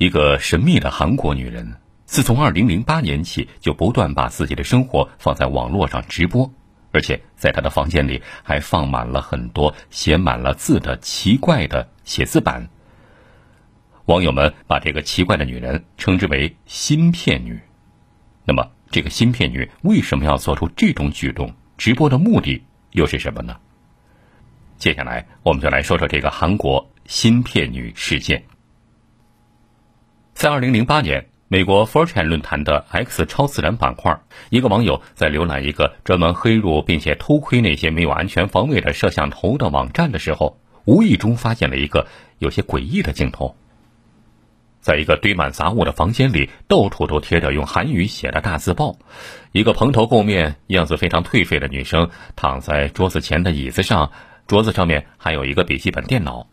一个神秘的韩国女人，自从二零零八年起，就不断把自己的生活放在网络上直播，而且在她的房间里还放满了很多写满了字的奇怪的写字板。网友们把这个奇怪的女人称之为“芯片女”。那么，这个芯片女为什么要做出这种举动？直播的目的又是什么呢？接下来，我们就来说说这个韩国芯片女事件。在二零零八年，美国 4chan 论坛的 X 超自然板块，一个网友在浏览一个专门黑入并且偷窥那些没有安全防卫的摄像头的网站的时候，无意中发现了一个有些诡异的镜头。在一个堆满杂物的房间里，到处都贴着用韩语写的大字报。一个蓬头垢面、样子非常颓废的女生躺在桌子前的椅子上，桌子上面还有一个笔记本电脑。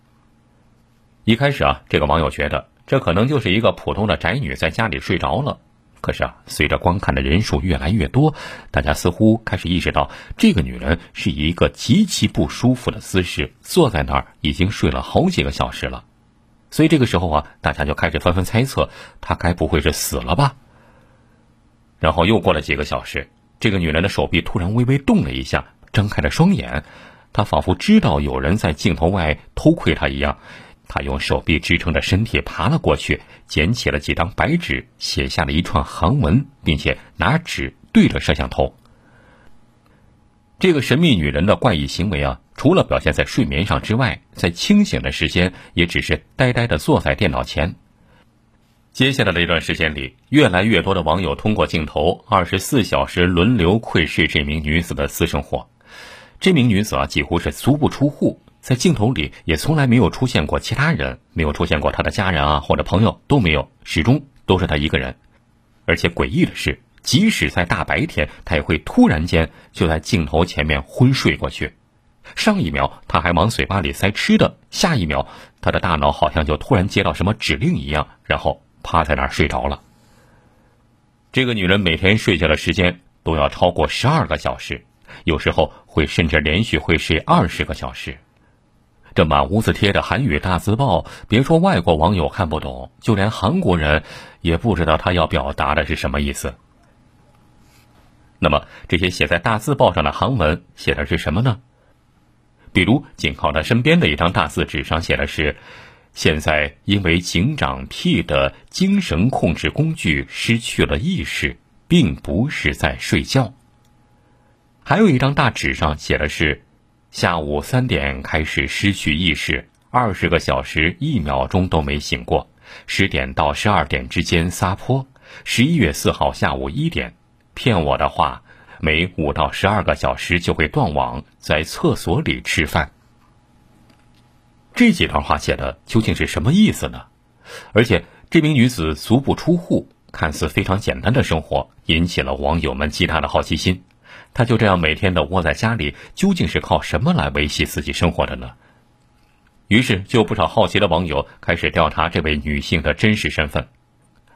一开始啊，这个网友觉得。这可能就是一个普通的宅女在家里睡着了，可是啊，随着观看的人数越来越多，大家似乎开始意识到，这个女人是以一个极其不舒服的姿势坐在那儿，已经睡了好几个小时了。所以这个时候啊，大家就开始纷纷猜测，她该不会是死了吧？然后又过了几个小时，这个女人的手臂突然微微动了一下，睁开了双眼，她仿佛知道有人在镜头外偷窥她一样。他用手臂支撑着身体爬了过去，捡起了几张白纸，写下了一串韩文，并且拿纸对着摄像头。这个神秘女人的怪异行为啊，除了表现在睡眠上之外，在清醒的时间也只是呆呆的坐在电脑前。接下来的一段时间里，越来越多的网友通过镜头二十四小时轮流窥视这名女子的私生活。这名女子啊，几乎是足不出户。在镜头里也从来没有出现过其他人，没有出现过他的家人啊或者朋友都没有，始终都是他一个人。而且诡异的是，即使在大白天，他也会突然间就在镜头前面昏睡过去。上一秒他还往嘴巴里塞吃的，下一秒他的大脑好像就突然接到什么指令一样，然后趴在那儿睡着了。这个女人每天睡觉的时间都要超过十二个小时，有时候会甚至连续会睡二十个小时。这满屋子贴着韩语大字报，别说外国网友看不懂，就连韩国人也不知道他要表达的是什么意思。那么，这些写在大字报上的韩文写的是什么呢？比如，紧靠他身边的一张大字纸上写的是：“现在因为警长 P 的精神控制工具失去了意识，并不是在睡觉。”还有一张大纸上写的是。下午三点开始失去意识，二十个小时一秒钟都没醒过。十点到十二点之间撒泼。十一月四号下午一点，骗我的话，每五到十二个小时就会断网，在厕所里吃饭。这几段话写的究竟是什么意思呢？而且这名女子足不出户，看似非常简单的生活，引起了网友们极大的好奇心。他就这样每天的窝在家里，究竟是靠什么来维系自己生活的呢？于是，就不少好奇的网友开始调查这位女性的真实身份。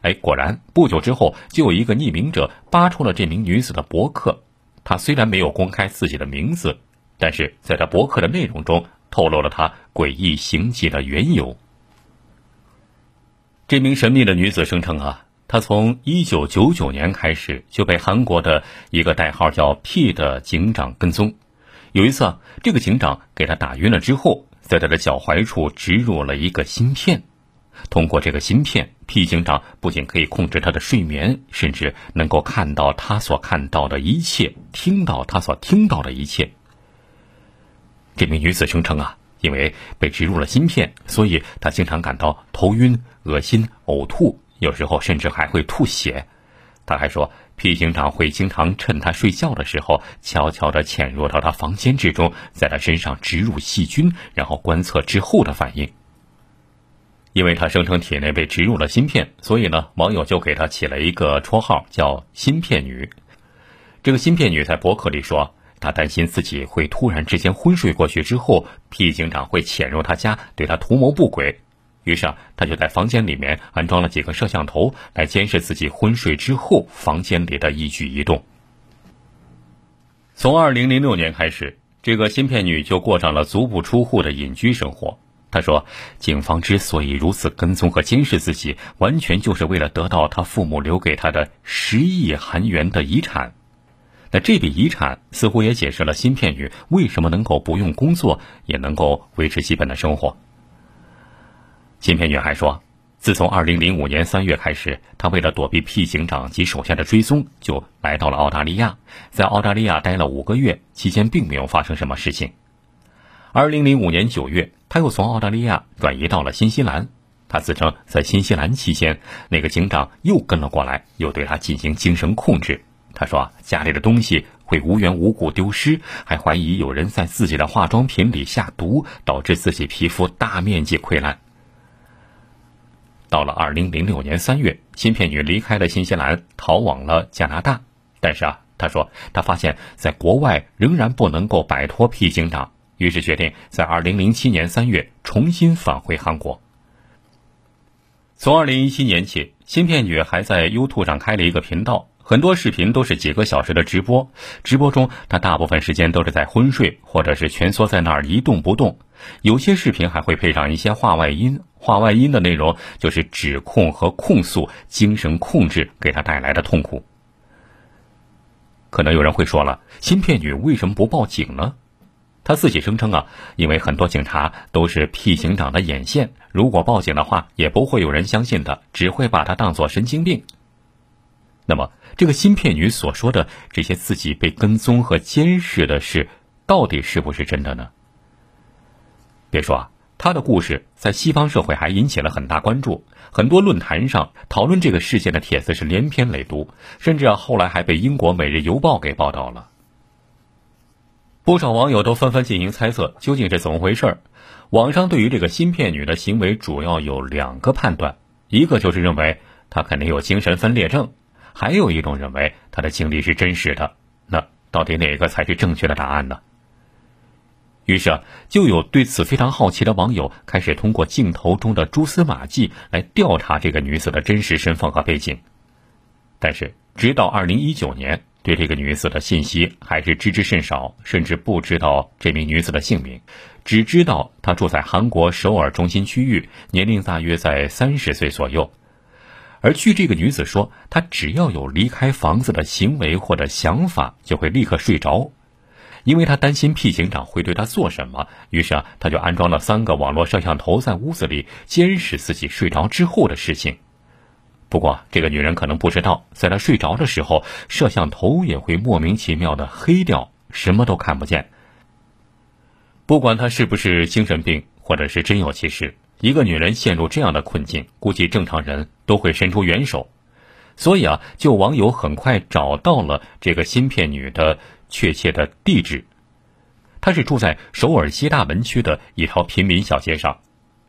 哎，果然，不久之后，就有一个匿名者扒出了这名女子的博客。她虽然没有公开自己的名字，但是在她博客的内容中透露了她诡异行迹的缘由。这名神秘的女子声称啊。他从一九九九年开始就被韩国的一个代号叫 P 的警长跟踪。有一次啊，这个警长给他打晕了之后，在他的脚踝处植入了一个芯片。通过这个芯片，P 警长不仅可以控制他的睡眠，甚至能够看到他所看到的一切，听到他所听到的一切。这名女子声称啊，因为被植入了芯片，所以她经常感到头晕、恶心、呕吐。有时候甚至还会吐血，他还说，P 警长会经常趁他睡觉的时候，悄悄地潜入到他房间之中，在他身上植入细菌，然后观测之后的反应。因为他声称体内被植入了芯片，所以呢，网友就给他起了一个绰号，叫“芯片女”。这个芯片女在博客里说，她担心自己会突然之间昏睡过去之后，P 警长会潜入她家，对她图谋不轨。于是啊，他就在房间里面安装了几个摄像头，来监视自己昏睡之后房间里的一举一动。从二零零六年开始，这个芯片女就过上了足不出户的隐居生活。他说：“警方之所以如此跟踪和监视自己，完全就是为了得到他父母留给他的十亿韩元的遗产。那这笔遗产似乎也解释了芯片女为什么能够不用工作也能够维持基本的生活。”芯片女还说：“自从2005年3月开始，她为了躲避 P 警长及手下的追踪，就来到了澳大利亚，在澳大利亚待了五个月，期间并没有发生什么事情。2005年9月。”他又从澳大利亚转移到了新西兰。他自称在新西兰期间，那个警长又跟了过来，又对他进行精神控制。他说家里的东西会无缘无故丢失，还怀疑有人在自己的化妆品里下毒，导致自己皮肤大面积溃烂。到了二零零六年三月，芯片女离开了新西兰，逃往了加拿大。但是啊，她说她发现在国外仍然不能够摆脱 P 警长。于是决定在二零零七年三月重新返回韩国。从二零一七年起，芯片女还在 YouTube 上开了一个频道，很多视频都是几个小时的直播。直播中，她大部分时间都是在昏睡，或者是蜷缩在那儿一动不动。有些视频还会配上一些话外音，话外音的内容就是指控和控诉精神控制给他带来的痛苦。可能有人会说了，芯片女为什么不报警呢？她自己声称啊，因为很多警察都是 P 警长的眼线，如果报警的话，也不会有人相信的，只会把他当作神经病。那么，这个芯片女所说的这些自己被跟踪和监视的事，到底是不是真的呢？别说啊，她的故事在西方社会还引起了很大关注，很多论坛上讨论这个事件的帖子是连篇累牍，甚至啊，后来还被英国《每日邮报》给报道了。不少网友都纷纷进行猜测，究竟是怎么回事儿？网上对于这个芯片女的行为主要有两个判断，一个就是认为她肯定有精神分裂症，还有一种认为她的经历是真实的。那到底哪个才是正确的答案呢？于是啊，就有对此非常好奇的网友开始通过镜头中的蛛丝马迹来调查这个女子的真实身份和背景。但是，直到二零一九年。对这个女子的信息还是知之甚少，甚至不知道这名女子的姓名，只知道她住在韩国首尔中心区域，年龄大约在三十岁左右。而据这个女子说，她只要有离开房子的行为或者想法，就会立刻睡着，因为他担心 P 警长会对他做什么，于是啊，他就安装了三个网络摄像头在屋子里监视自己睡着之后的事情。不过，这个女人可能不知道，在她睡着的时候，摄像头也会莫名其妙的黑掉，什么都看不见。不管她是不是精神病，或者是真有其事，一个女人陷入这样的困境，估计正常人都会伸出援手。所以啊，就网友很快找到了这个芯片女的确切的地址，她是住在首尔西大门区的一条平民小街上。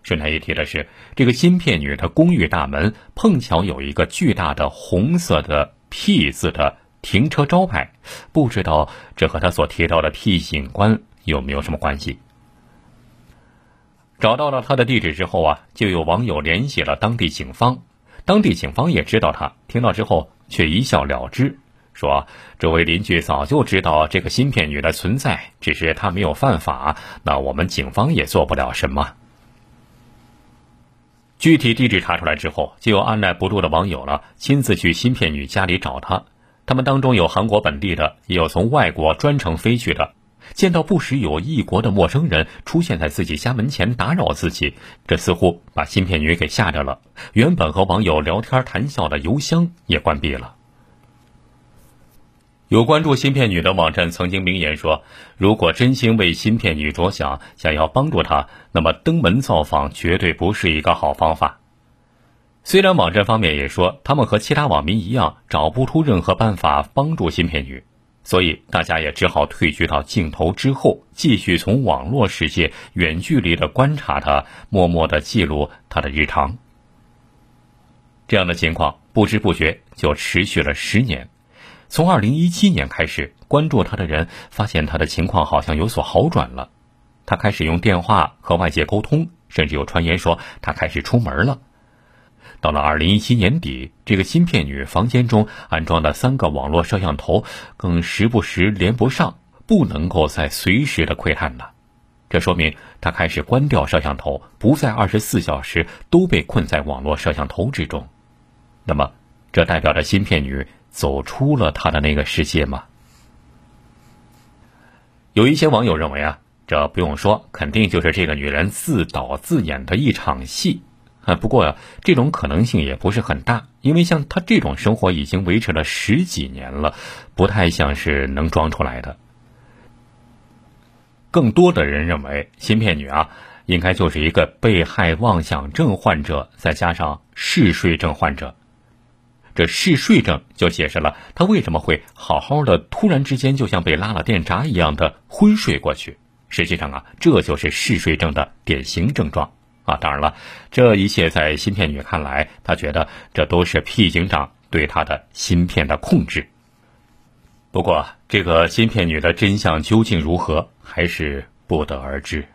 顺带一提的是，这个芯片女的公寓大门碰巧有一个巨大的红色的 P 字的停车招牌，不知道这和她所提到的 P 警官有没有什么关系？找到了她的地址之后啊，就有网友联系了当地警方，当地警方也知道她，听到之后却一笑了之，说周围邻居早就知道这个芯片女的存在，只是她没有犯法，那我们警方也做不了什么。具体地址查出来之后，就有按耐不住的网友了，亲自去芯片女家里找她。他们当中有韩国本地的，也有从外国专程飞去的。见到不时有异国的陌生人出现在自己家门前打扰自己，这似乎把芯片女给吓着了。原本和网友聊天谈笑的邮箱也关闭了。有关注芯片女的网站曾经明言说：“如果真心为芯片女着想，想要帮助她，那么登门造访绝对不是一个好方法。”虽然网站方面也说他们和其他网民一样找不出任何办法帮助芯片女，所以大家也只好退居到镜头之后，继续从网络世界远距离的观察她，默默的记录她的日常。这样的情况不知不觉就持续了十年。从二零一七年开始关注他的人发现他的情况好像有所好转了，他开始用电话和外界沟通，甚至有传言说他开始出门了。到了二零一七年底，这个芯片女房间中安装的三个网络摄像头更时不时连不上，不能够再随时的窥探了。这说明他开始关掉摄像头，不再二十四小时都被困在网络摄像头之中。那么，这代表着芯片女走出了他的那个世界吗？有一些网友认为啊，这不用说，肯定就是这个女人自导自演的一场戏。啊，不过，这种可能性也不是很大，因为像她这种生活已经维持了十几年了，不太像是能装出来的。更多的人认为，芯片女啊，应该就是一个被害妄想症患者，再加上嗜睡症患者。这嗜睡症就解释了他为什么会好好的，突然之间就像被拉了电闸一样的昏睡过去。实际上啊，这就是嗜睡症的典型症状。啊，当然了，这一切在芯片女看来，她觉得这都是 P 警长对她的芯片的控制。不过，这个芯片女的真相究竟如何，还是不得而知。